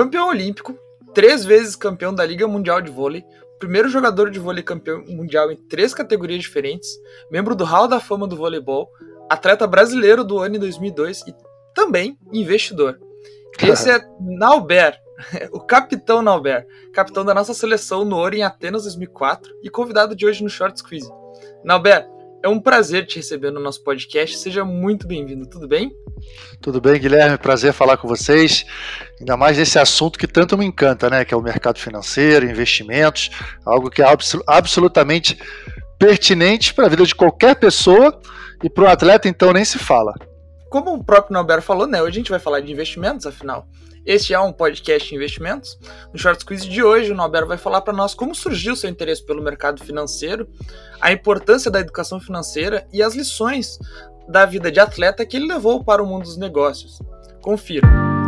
campeão olímpico, três vezes campeão da Liga Mundial de Vôlei, primeiro jogador de vôlei campeão mundial em três categorias diferentes, membro do Hall da Fama do voleibol, atleta brasileiro do ano em 2002 e também investidor. Esse é Nauber, o capitão Nauber, capitão da nossa seleção no ouro em Atenas 2004 e convidado de hoje no Short Squeeze. Nauber, é um prazer te receber no nosso podcast. Seja muito bem-vindo, tudo bem? Tudo bem, Guilherme. Prazer falar com vocês. Ainda mais nesse assunto que tanto me encanta, né? Que é o mercado financeiro, investimentos, algo que é absolutamente pertinente para a vida de qualquer pessoa e para o atleta, então, nem se fala. Como o próprio Nauber falou, né? Hoje a gente vai falar de investimentos, afinal. Este é um podcast de investimentos. No Short Quiz de hoje, o Nauber vai falar para nós como surgiu seu interesse pelo mercado financeiro, a importância da educação financeira e as lições da vida de atleta que ele levou para o mundo dos negócios. Confira.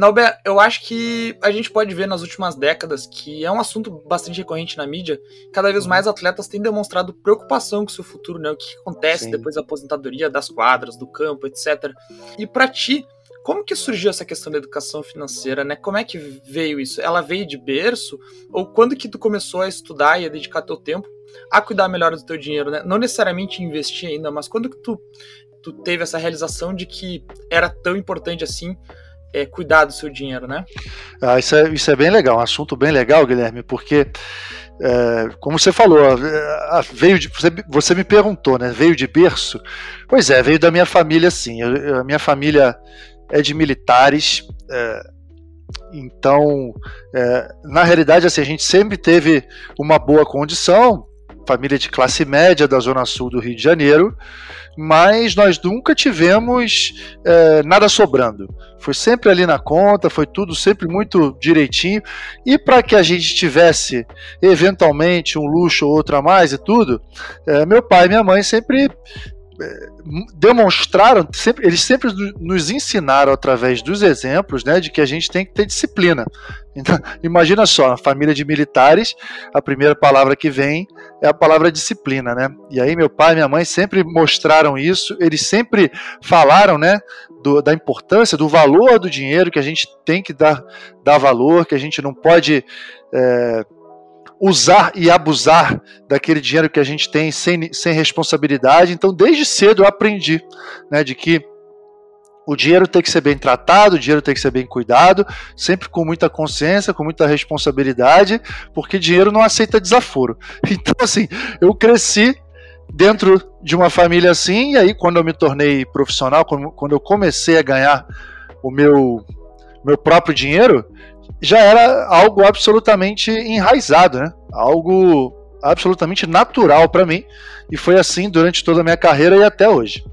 Nauber, eu acho que a gente pode ver nas últimas décadas que é um assunto bastante recorrente na mídia. Cada vez mais atletas têm demonstrado preocupação com o seu futuro, né? O que acontece Sim. depois da aposentadoria, das quadras, do campo, etc. E para ti, como que surgiu essa questão da educação financeira, né? Como é que veio isso? Ela veio de berço? Ou quando que tu começou a estudar e a dedicar teu tempo a cuidar melhor do teu dinheiro, né? Não necessariamente investir ainda, mas quando que tu, tu teve essa realização de que era tão importante assim é, cuidar do seu dinheiro, né? Ah, isso, é, isso é bem legal, um assunto bem legal, Guilherme, porque, é, como você falou, veio de, você, me perguntou, né? Veio de berço? Pois é, veio da minha família, sim. Eu, a minha família é de militares, é, então, é, na realidade, assim, a gente sempre teve uma boa condição, família de classe média da zona sul do Rio de Janeiro, mas nós nunca tivemos é, nada sobrando. Foi sempre ali na conta, foi tudo sempre muito direitinho. E para que a gente tivesse eventualmente um luxo ou outro a mais e tudo, é, meu pai e minha mãe sempre demonstraram, sempre, eles sempre nos ensinaram através dos exemplos, né, de que a gente tem que ter disciplina. Então, imagina só, a família de militares, a primeira palavra que vem é a palavra disciplina, né? E aí meu pai e minha mãe sempre mostraram isso, eles sempre falaram, né, do, da importância, do valor do dinheiro que a gente tem que dar, dar valor, que a gente não pode é, usar e abusar daquele dinheiro que a gente tem sem, sem responsabilidade. Então, desde cedo eu aprendi né, de que o dinheiro tem que ser bem tratado, o dinheiro tem que ser bem cuidado, sempre com muita consciência, com muita responsabilidade, porque dinheiro não aceita desaforo. Então, assim, eu cresci dentro de uma família assim, e aí quando eu me tornei profissional, quando eu comecei a ganhar o meu, meu próprio dinheiro, já era algo absolutamente enraizado, né? Algo absolutamente natural para mim e foi assim durante toda a minha carreira e até hoje.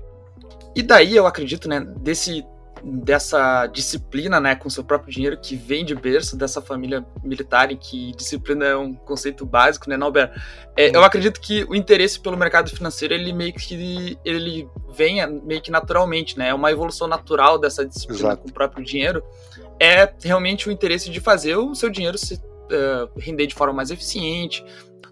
E daí eu acredito, né, desse dessa disciplina, né, com seu próprio dinheiro que vem de berço dessa família militar em que disciplina é um conceito básico, né, Nauber? É, eu acredito que o interesse pelo mercado financeiro ele meio que ele venha meio que naturalmente, né? É uma evolução natural dessa disciplina Exato. com o próprio dinheiro é realmente o interesse de fazer o seu dinheiro se uh, render de forma mais eficiente.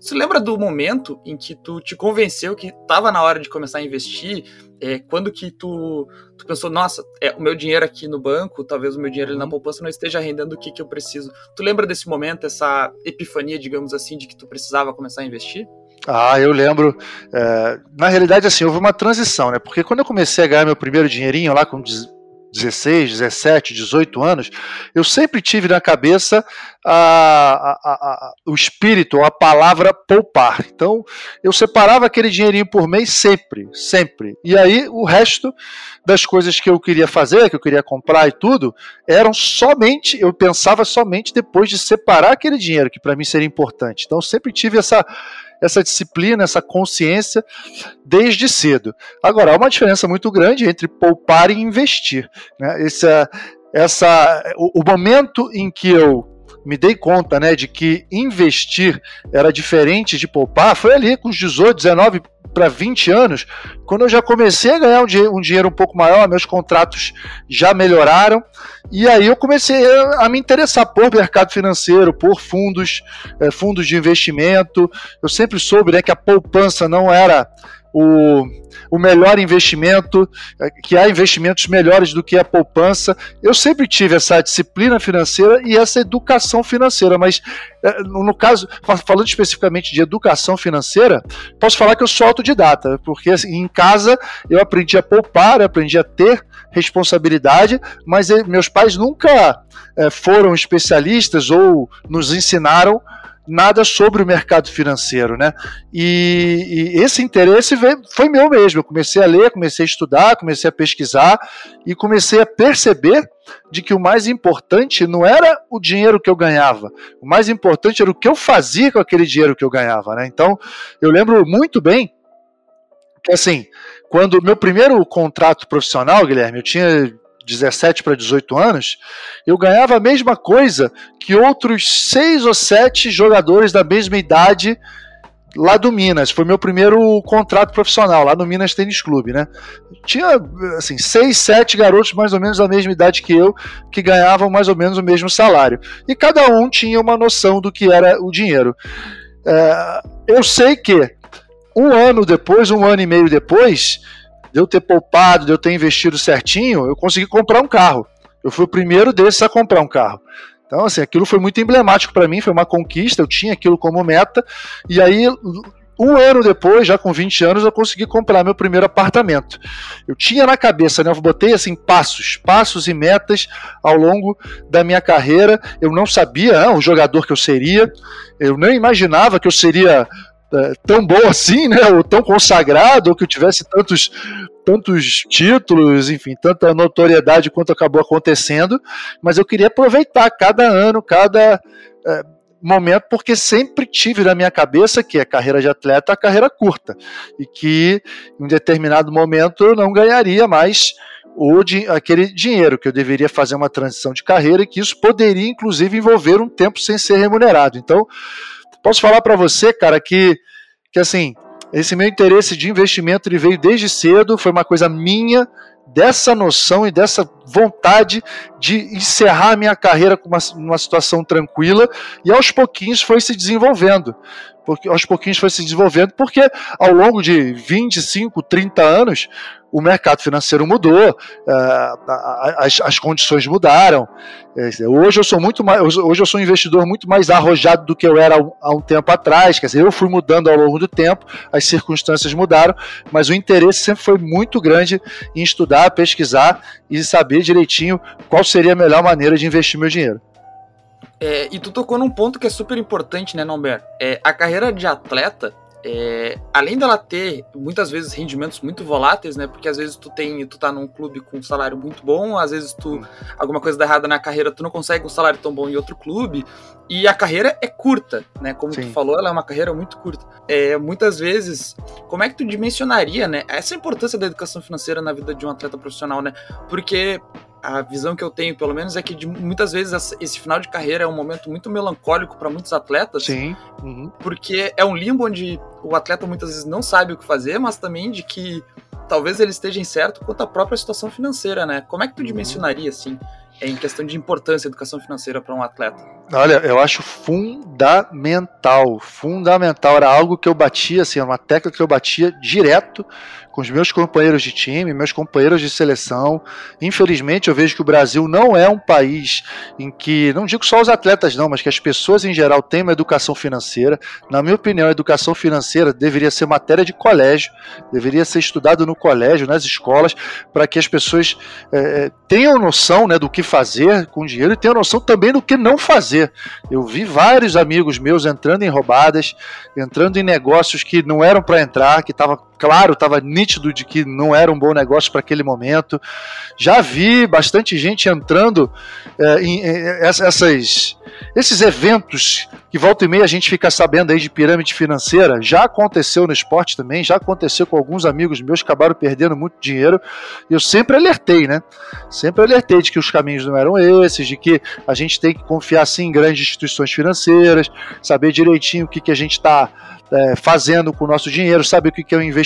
Você lembra do momento em que tu te convenceu que estava na hora de começar a investir? É, quando que tu, tu pensou, nossa, é, o meu dinheiro aqui no banco, talvez o meu dinheiro ali na uhum. poupança não esteja rendendo o que, que eu preciso. Tu lembra desse momento, essa epifania, digamos assim, de que tu precisava começar a investir? Ah, eu lembro. É, na realidade, assim, houve uma transição, né? Porque quando eu comecei a ganhar meu primeiro dinheirinho lá com 16, 17, 18 anos, eu sempre tive na cabeça a, a, a, o espírito, a palavra poupar. Então, eu separava aquele dinheirinho por mês sempre, sempre. E aí, o resto das coisas que eu queria fazer, que eu queria comprar e tudo, eram somente, eu pensava somente depois de separar aquele dinheiro, que para mim seria importante. Então, eu sempre tive essa essa disciplina, essa consciência desde cedo. Agora, há uma diferença muito grande entre poupar e investir. Né? Essa, essa, o, o momento em que eu me dei conta, né, de que investir era diferente de poupar, foi ali com os 18, 19 para 20 anos, quando eu já comecei a ganhar um, dinheiro um dinheiro um pouco maior, meus contratos já melhoraram, e aí eu comecei a, me interessar por mercado financeiro, por fundos, é, fundos de investimento. Eu sempre soube né, que a poupança não era o, o melhor investimento, é, que há investimentos melhores do que a poupança. Eu sempre tive essa disciplina financeira e essa educação financeira, mas é, no caso, falando especificamente de educação financeira, posso falar que eu sou autodidata, porque assim, em casa eu aprendi a poupar, aprendi a ter responsabilidade, mas meus pais nunca foram especialistas ou nos ensinaram nada sobre o mercado financeiro, né? E, e, esse interesse veio, foi meu mesmo. Eu comecei a ler, comecei a estudar, comecei a pesquisar e comecei a perceber de que o mais importante não era o dinheiro que eu ganhava, o mais importante era o que eu fazia com aquele dinheiro que eu ganhava, né? Então, eu lembro muito bem que assim, quando meu primeiro contrato profissional, Guilherme, eu tinha 17 para 18 anos, eu ganhava a mesma coisa que outros seis ou sete jogadores da mesma idade lá do Minas. Foi meu primeiro contrato profissional, lá no Minas Tênis Clube, né? Tinha, assim, seis, sete garotos mais ou menos da mesma idade que eu, que ganhavam mais ou menos o mesmo salário. E cada um tinha uma noção do que era o dinheiro. É, eu sei que um ano depois, um ano e meio depois, de eu ter poupado, de eu ter investido certinho, eu consegui comprar um carro. Eu fui o primeiro desses a comprar um carro. Então, assim, aquilo foi muito emblemático para mim, foi uma conquista, eu tinha aquilo como meta, e aí, um ano depois, já com 20 anos, eu consegui comprar meu primeiro apartamento. Eu tinha na cabeça, né, eu botei assim, passos, passos e metas ao longo da minha carreira, eu não sabia ah, o jogador que eu seria, eu nem imaginava que eu seria tão bom assim, né? Ou tão consagrado, ou que tivesse tantos, tantos títulos, enfim, tanta notoriedade quanto acabou acontecendo. Mas eu queria aproveitar cada ano, cada é, momento, porque sempre tive na minha cabeça que a carreira de atleta é a carreira curta e que em determinado momento eu não ganharia mais o aquele dinheiro, que eu deveria fazer uma transição de carreira e que isso poderia, inclusive, envolver um tempo sem ser remunerado. Então, Posso falar para você, cara, que, que assim, esse meu interesse de investimento ele veio desde cedo, foi uma coisa minha, dessa noção e dessa vontade de encerrar minha carreira com uma, situação tranquila e aos pouquinhos foi se desenvolvendo. Porque aos pouquinhos foi se desenvolvendo, porque ao longo de 25, 30 anos, o mercado financeiro mudou, uh, as, as, condições mudaram. É, hoje eu sou muito mais, hoje eu sou um investidor muito mais arrojado do que eu era há um tempo atrás. Quer dizer, eu fui mudando ao longo do tempo, as circunstâncias mudaram, mas o interesse sempre foi muito grande em estudar, pesquisar e saber direitinho qual seria a melhor maneira de investir meu dinheiro. É, e tu tocou num ponto que é super importante, né, Norberto? É, a carreira de atleta é, além dela ter muitas vezes rendimentos muito voláteis, né? Porque às vezes tu tem, tu tá num clube com um salário muito bom, às vezes tu alguma coisa dá errada na carreira, tu não consegue um salário tão bom em outro clube, e a carreira é curta, né? Como Sim. tu falou, ela é uma carreira muito curta. É, muitas vezes, como é que tu dimensionaria, né? Essa importância da educação financeira na vida de um atleta profissional, né? Porque a visão que eu tenho, pelo menos, é que de, muitas vezes esse final de carreira é um momento muito melancólico para muitos atletas. Sim. Uhum. Porque é um limbo onde o atleta muitas vezes não sabe o que fazer, mas também de que talvez ele esteja incerto quanto à própria situação financeira, né? Como é que tu uhum. dimensionaria, assim, em questão de importância educação financeira para um atleta? Olha, eu acho fundamental, fundamental. Era algo que eu batia, assim, uma tecla que eu batia direto com os meus companheiros de time, meus companheiros de seleção. Infelizmente, eu vejo que o Brasil não é um país em que, não digo só os atletas não, mas que as pessoas em geral têm uma educação financeira. Na minha opinião, a educação financeira deveria ser matéria de colégio, deveria ser estudado no colégio, nas escolas, para que as pessoas é, tenham noção né, do que fazer com dinheiro e tenham noção também do que não fazer. Eu vi vários amigos meus entrando em roubadas, entrando em negócios que não eram para entrar, que estava claro, estava nítido de que não era um bom negócio para aquele momento. Já vi bastante gente entrando é, em, em, essas, esses eventos que volta e meia a gente fica sabendo aí de pirâmide financeira, já aconteceu no esporte também, já aconteceu com alguns amigos meus que acabaram perdendo muito dinheiro, e eu sempre alertei, né? Sempre alertei de que os caminhos não eram esses, de que a gente tem que confiar sim em grandes instituições financeiras, saber direitinho o que, que a gente está é, fazendo com o nosso dinheiro, sabe o que, é um investimento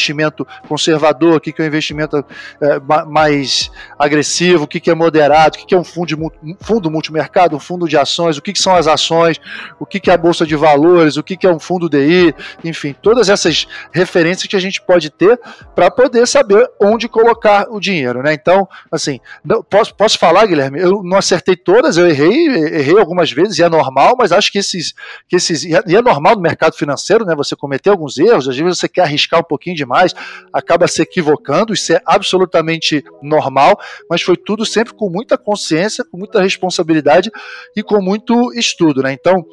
conservador, o que, é um investimento é, mais agressivo, o que, é moderado, o que, é um fundo, fundo multimercado, um fundo de ações, o que, são as ações, o que, é a bolsa de valores, o que, é um fundo DI, enfim, todas essas referências que a gente pode ter para poder saber onde colocar o dinheiro, né? Então, assim, não, posso, posso falar, Guilherme, eu não acertei todas, eu errei, errei algumas vezes e é normal, mas acho que esses, que esses e é normal no mercado financeiro, né? Você cometer alguns erros, às vezes você quer arriscar um pouquinho demais, acaba se equivocando, isso é absolutamente normal, mas foi tudo sempre com muita consciência, com muita responsabilidade e com muito estudo, né? Então,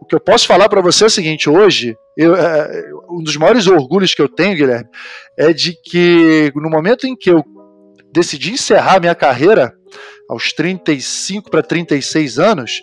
o que eu posso falar para você é o seguinte: hoje, eu, é, um dos maiores orgulhos que eu tenho, Guilherme, é de que no momento em que eu decidi encerrar minha carreira, aos 35 para 36 anos,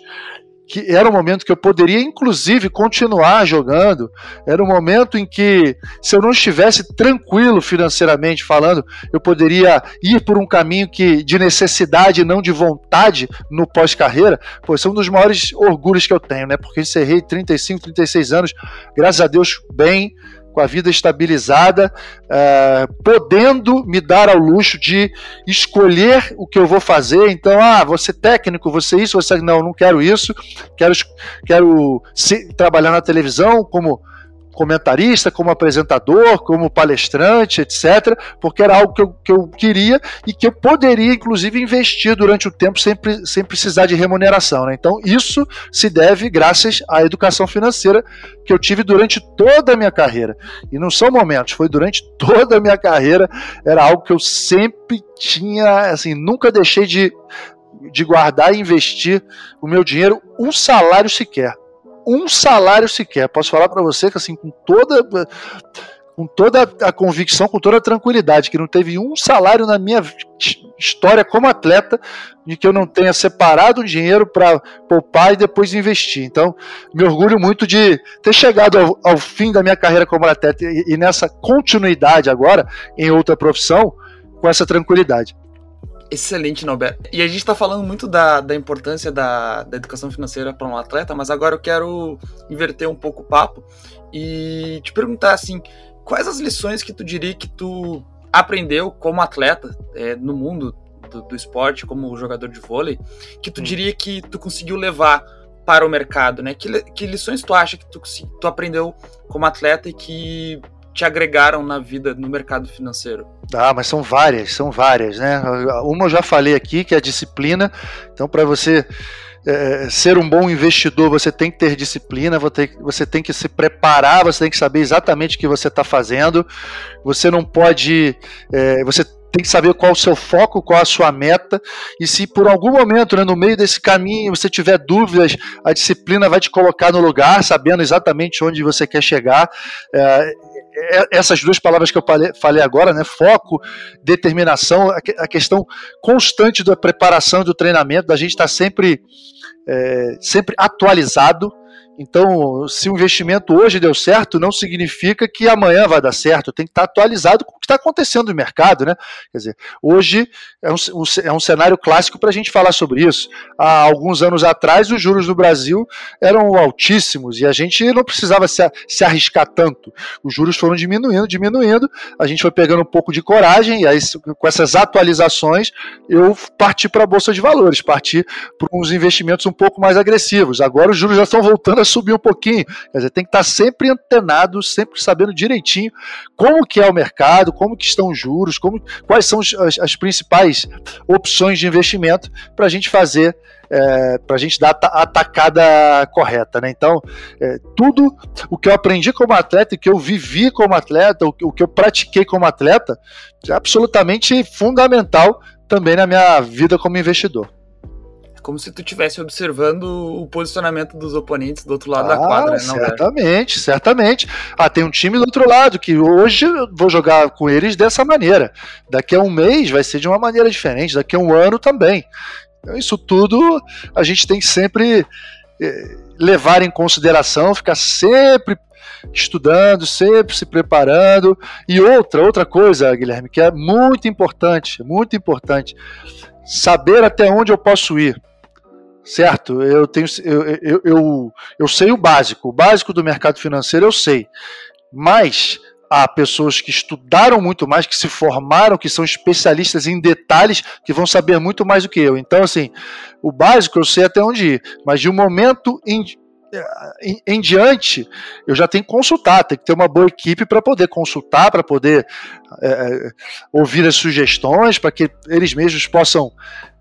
que era um momento que eu poderia, inclusive, continuar jogando. Era um momento em que, se eu não estivesse tranquilo financeiramente falando, eu poderia ir por um caminho que de necessidade, não de vontade, no pós-carreira. Esse é um dos maiores orgulhos que eu tenho, né? Porque encerrei 35, 36 anos, graças a Deus, bem, com a vida estabilizada, uh, podendo me dar ao luxo de escolher o que eu vou fazer. Então, ah, você técnico, você isso, você não, não quero isso, quero, quero se, trabalhar na televisão como comentarista, como apresentador, como palestrante, etc., porque era algo que eu, que eu queria e que eu poderia, inclusive, investir durante o tempo sem, sem precisar de remuneração. Né? Então, isso se deve graças à educação financeira que eu tive durante toda a minha carreira. E não são momentos, foi durante toda a minha carreira, era algo que eu sempre tinha, assim, nunca deixei de, de guardar e investir o meu dinheiro, um salário sequer um salário sequer. Posso falar para você que assim com toda com toda a convicção, com toda a tranquilidade, que não teve um salário na minha história como atleta de que eu não tenha separado o dinheiro para poupar e depois investir. Então, me orgulho muito de ter chegado ao, ao fim da minha carreira como atleta e, e nessa continuidade agora em outra profissão com essa tranquilidade. Excelente, Norberto. E a gente está falando muito da, da importância da, da educação financeira para um atleta, mas agora eu quero inverter um pouco o papo e te perguntar assim, quais as lições que tu diria que tu aprendeu como atleta é, no mundo do, do, esporte, como jogador de vôlei, que tu hum. diria que tu conseguiu levar para o mercado, né? Que, que lições tu acha que tu, tu aprendeu como atleta e que te agregaram na vida, no mercado financeiro? Ah, mas são várias, são várias, né? Uma eu já falei aqui, que é a disciplina. Então, para você é, ser um bom investidor, você tem que ter disciplina, você tem que se preparar, você tem que saber exatamente o que você está fazendo. Você não pode. É, você tem que saber qual o seu foco, qual a sua meta, e se por algum momento, né, no meio desse caminho, você tiver dúvidas, a disciplina vai te colocar no lugar, sabendo exatamente onde você quer chegar. É, é, essas duas palavras que eu falei agora, né, foco, determinação, a questão constante da preparação do treinamento, da gente estar tá sempre, é, sempre atualizado, então, se o investimento hoje deu certo, não significa que amanhã vai dar certo. Tem que estar atualizado com o que está acontecendo no mercado, né? Quer dizer, hoje é um, é um cenário clássico para a gente falar sobre isso. Há alguns anos atrás, os juros no Brasil eram altíssimos e a gente não precisava se, se arriscar tanto. Os juros foram diminuindo, diminuindo. A gente foi pegando um pouco de coragem e aí, com essas atualizações, eu parti para a bolsa de valores, parti para uns investimentos um pouco mais agressivos. Agora os juros já estão voltando subir um pouquinho. Quer dizer, tem que estar sempre antenado, sempre sabendo direitinho como que é o mercado, como que estão os juros, como, quais são as, as principais opções de investimento para a gente fazer é, para a gente dar a atacada correta, né? Então, é, tudo o que eu aprendi como atleta, o que eu vivi como atleta, o que eu pratiquei como atleta, é absolutamente fundamental também na minha vida como investidor como se tu estivesse observando o posicionamento dos oponentes do outro lado ah, da quadra, né? Certamente, certamente. Ah, tem um time do outro lado que hoje eu vou jogar com eles dessa maneira. Daqui a um mês vai ser de uma maneira diferente, daqui a um ano também. Então, isso tudo a gente tem que sempre eh, levar em consideração, ficar sempre estudando, sempre se preparando. E outra, outra coisa, Guilherme, que é muito importante, muito importante, saber até onde eu posso ir. Certo? Eu tenho eu, eu, eu, eu sei o básico, o básico do mercado financeiro eu sei. Mas há pessoas que estudaram muito mais, que se formaram, que são especialistas em detalhes, que vão saber muito mais do que eu. Então, assim, o básico eu sei até onde ir, mas de um momento em, em, em diante, eu já tenho que consultar, tem que ter uma boa equipe para poder consultar, para poder é, ouvir as sugestões, para que eles mesmos possam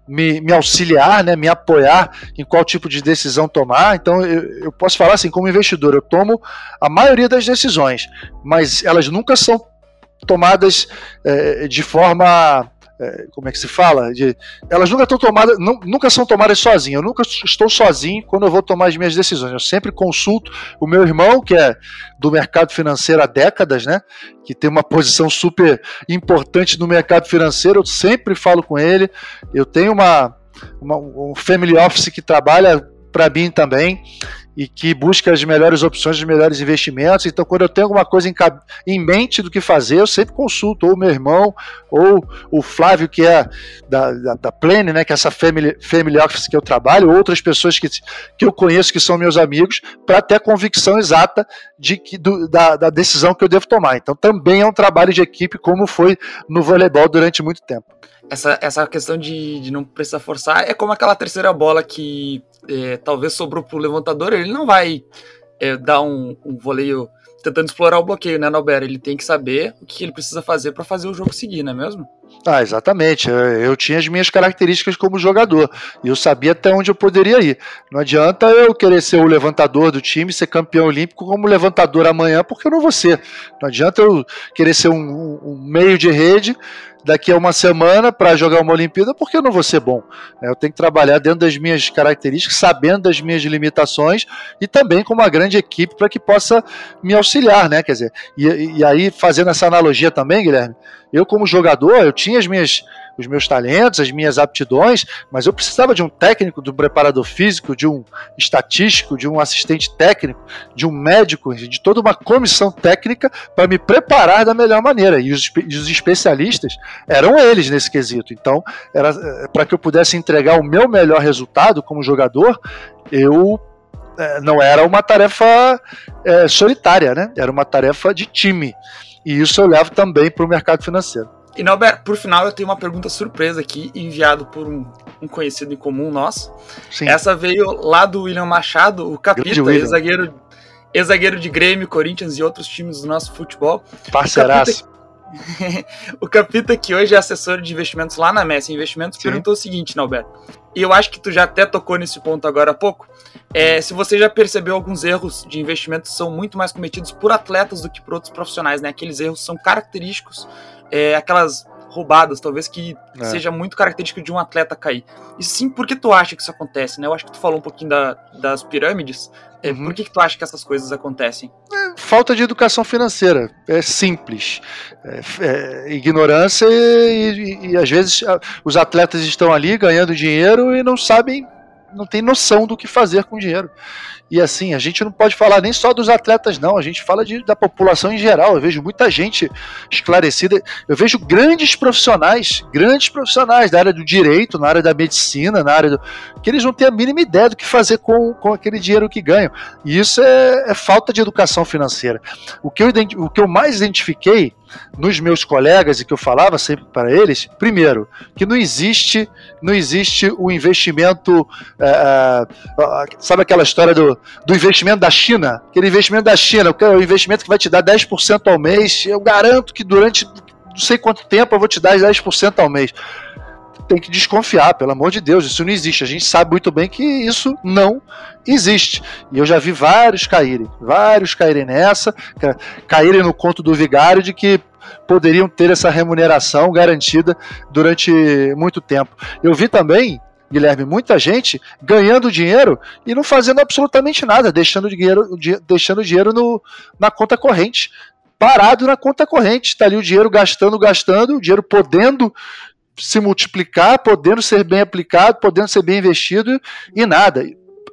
me, me, auxiliar, né, me apoiar em qual tipo de decisão tomar. Então, eu, eu, posso falar assim, como investidor, eu tomo a maioria das decisões, mas elas nunca são tomadas é, de forma é, como é que se fala? De, elas nunca estão tomadas, nunca são tomadas sozinhas. Eu nunca estou sozinho quando eu vou tomar as minhas decisões. Eu sempre consulto o meu irmão, que é do mercado financeiro há décadas, né? Que tem uma posição super importante no mercado financeiro. Eu sempre falo com ele. Eu tenho uma, uma um family office que trabalha para mim também e que busca as melhores opções, os melhores investimentos. Então, quando eu tenho alguma coisa em, em, mente do que fazer, eu sempre consulto ou meu irmão, ou o Flávio, que é da, da, da Plane, né, que é essa family, family office que eu trabalho, outras pessoas que, que eu conheço que são meus amigos, para ter a convicção exata de que, do, da, da decisão que eu devo tomar. Então, também é um trabalho de equipe, como foi no voleibol durante muito tempo essa, essa questão de, de não precisar forçar é como aquela terceira bola que é, talvez sobrou pro levantador, ele não vai é, dar um, um voleio tentando explorar o bloqueio, né, Nalber? Ele tem que saber o que ele precisa fazer para fazer o jogo seguir, não é mesmo? Ah, exatamente. Eu tinha as minhas características como jogador e eu sabia até onde eu poderia ir. Não adianta eu querer ser o levantador do time, ser campeão olímpico como levantador amanhã, porque eu não vou ser. Não adianta eu querer ser um, um meio de rede daqui a uma semana para jogar uma Olimpíada, porque eu não vou ser bom. É, eu tenho que trabalhar dentro das minhas características, sabendo das minhas limitações e também com uma grande equipe para que possa me auxiliar, né? Quer dizer, e, e aí fazendo essa analogia também, Guilherme, eu como jogador, eu tinha as minhas os meus talentos, as minhas aptidões, mas eu precisava de um técnico, de um preparador físico, de um estatístico, de um assistente técnico, de um médico, de toda uma comissão técnica para me preparar da melhor maneira. E os, os especialistas eram eles nesse quesito. Então, era eh, para que eu pudesse entregar o meu melhor resultado como jogador, eu é, não era uma tarefa é, solitária, né? Era uma tarefa de time. E isso eu levo também para o mercado financeiro. E Norberto, por final, eu tenho uma pergunta surpresa aqui, enviado por um, um conhecido em comum nosso. Sim. Essa veio lá do William Machado, o Capita, ex-zagueiro ex de Grêmio, Corinthians e outros times do nosso futebol. Parceiraço. o Capita, que hoje é assessor de investimentos lá na Messi Investimentos, Sim. perguntou o seguinte, Norberto. E eu acho que tu já até tocou nesse ponto agora há pouco. É, se você já percebeu alguns erros de investimentos são muito mais cometidos por atletas do que por outros profissionais, né? Aqueles erros são característicos é, aquelas roubadas, talvez que é. seja muito característico de um atleta cair. E sim, por que tu acha que isso acontece, né? Eu acho que tu falou um pouquinho da, das pirâmides. É, uhum. Por que, que tu acha que essas coisas acontecem? É, falta de educação financeira. É simples. É, é ignorância e, e, e, às vezes os atletas estão ali ganhando dinheiro e não sabem, não têm noção do que fazer com o dinheiro. E assim, a gente não pode falar nem só dos atletas, não. A gente fala de, da população em geral. Eu vejo muita gente esclarecida. Eu vejo grandes profissionais, grandes profissionais da área do direito, na área da medicina, na área do. que eles não têm a mínima ideia do que fazer com, com aquele dinheiro que ganham. E isso é, é falta de educação financeira. O que eu, o que eu mais identifiquei nos meus colegas e que eu falava sempre para eles, primeiro, que não existe, não existe o investimento, é, sabe aquela história do, do investimento da China? Aquele investimento da China, o investimento que vai te dar 10% ao mês, eu garanto que durante não sei quanto tempo eu vou te dar 10% ao mês tem que desconfiar, pelo amor de Deus, isso não existe. A gente sabe muito bem que isso não existe. E eu já vi vários caírem, vários caírem nessa, caírem no conto do vigário de que poderiam ter essa remuneração garantida durante muito tempo. Eu vi também Guilherme, muita gente ganhando dinheiro e não fazendo absolutamente nada, deixando dinheiro, deixando dinheiro no, na conta corrente. Parado na conta corrente, está ali o dinheiro gastando, gastando, o dinheiro podendo se multiplicar, podendo ser bem aplicado, podendo ser bem investido e nada.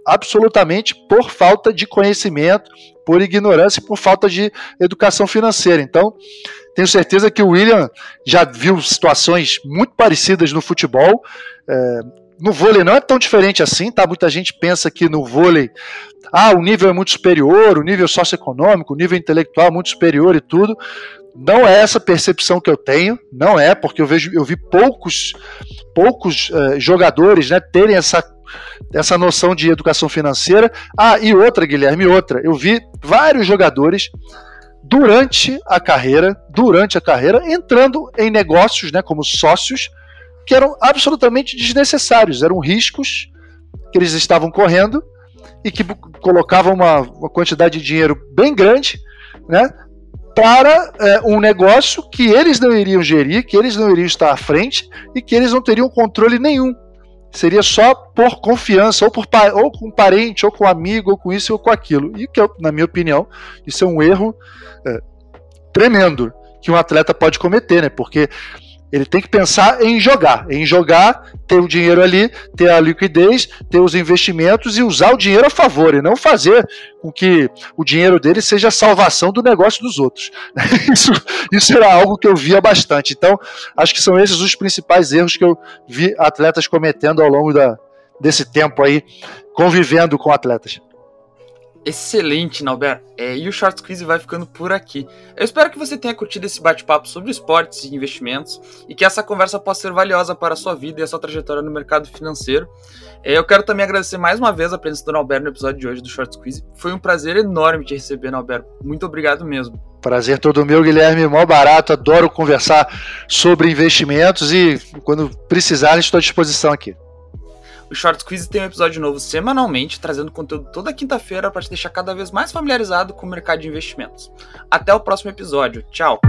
absolutamente por falta de conhecimento, por ignorância e por falta de educação financeira. Então, tenho certeza que o William já viu situações muito parecidas no futebol. É, no vôlei não é tão diferente assim, tá? Muita gente pensa que no vôlei ah, o nível é muito superior, o nível socioeconômico, o nível intelectual é muito superior e tudo. Não é essa percepção que eu tenho, não é, porque eu vejo, eu vi poucos, poucos uh, jogadores, né, terem essa essa noção de educação financeira. Ah, e outra, Guilherme, outra. Eu vi vários jogadores durante a carreira, durante a carreira, entrando em negócios, né, como sócios, que eram absolutamente desnecessários, eram riscos que eles estavam correndo e que colocavam uma, uma quantidade de dinheiro bem grande, né, para é, um negócio que eles não iriam gerir, que eles não iriam estar à frente e que eles não teriam controle nenhum. Seria só por confiança, ou, por, ou com parente, ou com amigo, ou com isso, ou com aquilo. E que, na minha opinião, isso é um erro é, tremendo que um atleta pode cometer, né? Porque ele tem que pensar em jogar, em jogar, ter o dinheiro ali, ter a liquidez, ter os investimentos e usar o dinheiro a favor, e não fazer com que o dinheiro dele seja a salvação do negócio dos outros. Isso, isso era algo que eu via bastante. Então, acho que são esses os principais erros que eu vi atletas cometendo ao longo da, desse tempo aí, convivendo com atletas. Excelente, Nauber. É, e o Short Quiz vai ficando por aqui. Eu espero que você tenha curtido esse bate-papo sobre esportes e investimentos e que essa conversa possa ser valiosa para a sua vida e a sua trajetória no mercado financeiro. É, eu quero também agradecer mais uma vez a presença do Nauber no episódio de hoje do Short Quiz. Foi um prazer enorme te receber, Nauber. Muito obrigado mesmo. Prazer todo meu, Guilherme. Mó barato, adoro conversar sobre investimentos e quando precisar estou à disposição aqui. O Short Quiz tem um episódio novo semanalmente, trazendo conteúdo toda quinta-feira para te deixar cada vez mais familiarizado com o mercado de investimentos. Até o próximo episódio. Tchau!